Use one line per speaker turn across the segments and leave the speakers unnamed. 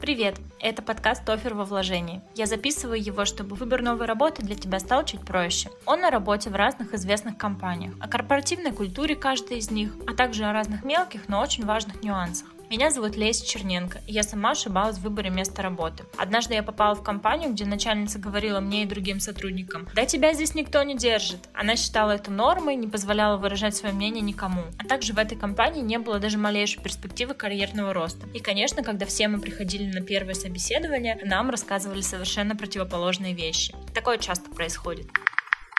Привет! Это подкаст «Офер во вложении». Я записываю его, чтобы выбор новой работы для тебя стал чуть проще. Он на работе в разных известных компаниях, о корпоративной культуре каждой из них, а также о разных мелких, но очень важных нюансах. Меня зовут Леся Черненко, и я сама ошибалась в выборе места работы. Однажды я попала в компанию, где начальница говорила мне и другим сотрудникам, «Да тебя здесь никто не держит». Она считала это нормой, не позволяла выражать свое мнение никому. А также в этой компании не было даже малейшей перспективы карьерного роста. И, конечно, когда все мы приходили на первое собеседование, нам рассказывали совершенно противоположные вещи. Такое часто происходит.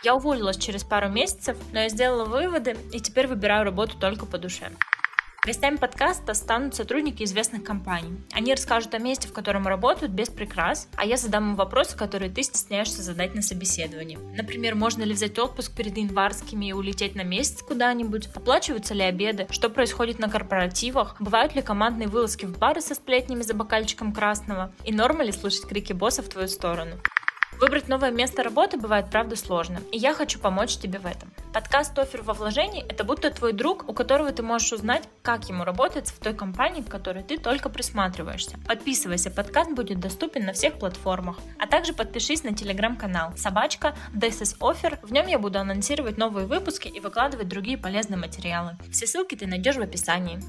Я уволилась через пару месяцев, но я сделала выводы и теперь выбираю работу только по душе. Гостями подкаста станут сотрудники известных компаний. Они расскажут о месте, в котором работают без прикрас, а я задам им вопросы, которые ты стесняешься задать на собеседовании. Например, можно ли взять отпуск перед январскими и улететь на месяц куда-нибудь? Оплачиваются ли обеды? Что происходит на корпоративах? Бывают ли командные вылазки в бары со сплетнями за бокальчиком красного? И норма ли слышать крики босса в твою сторону? Выбрать новое место работы бывает, правда, сложно, и я хочу помочь тебе в этом. Подкаст «Офер во вложении» — это будто твой друг, у которого ты можешь узнать, как ему работается в той компании, в которой ты только присматриваешься. Подписывайся, подкаст будет доступен на всех платформах. А также подпишись на телеграм-канал «Собачка This is Offer». В нем я буду анонсировать новые выпуски и выкладывать другие полезные материалы. Все ссылки ты найдешь в описании.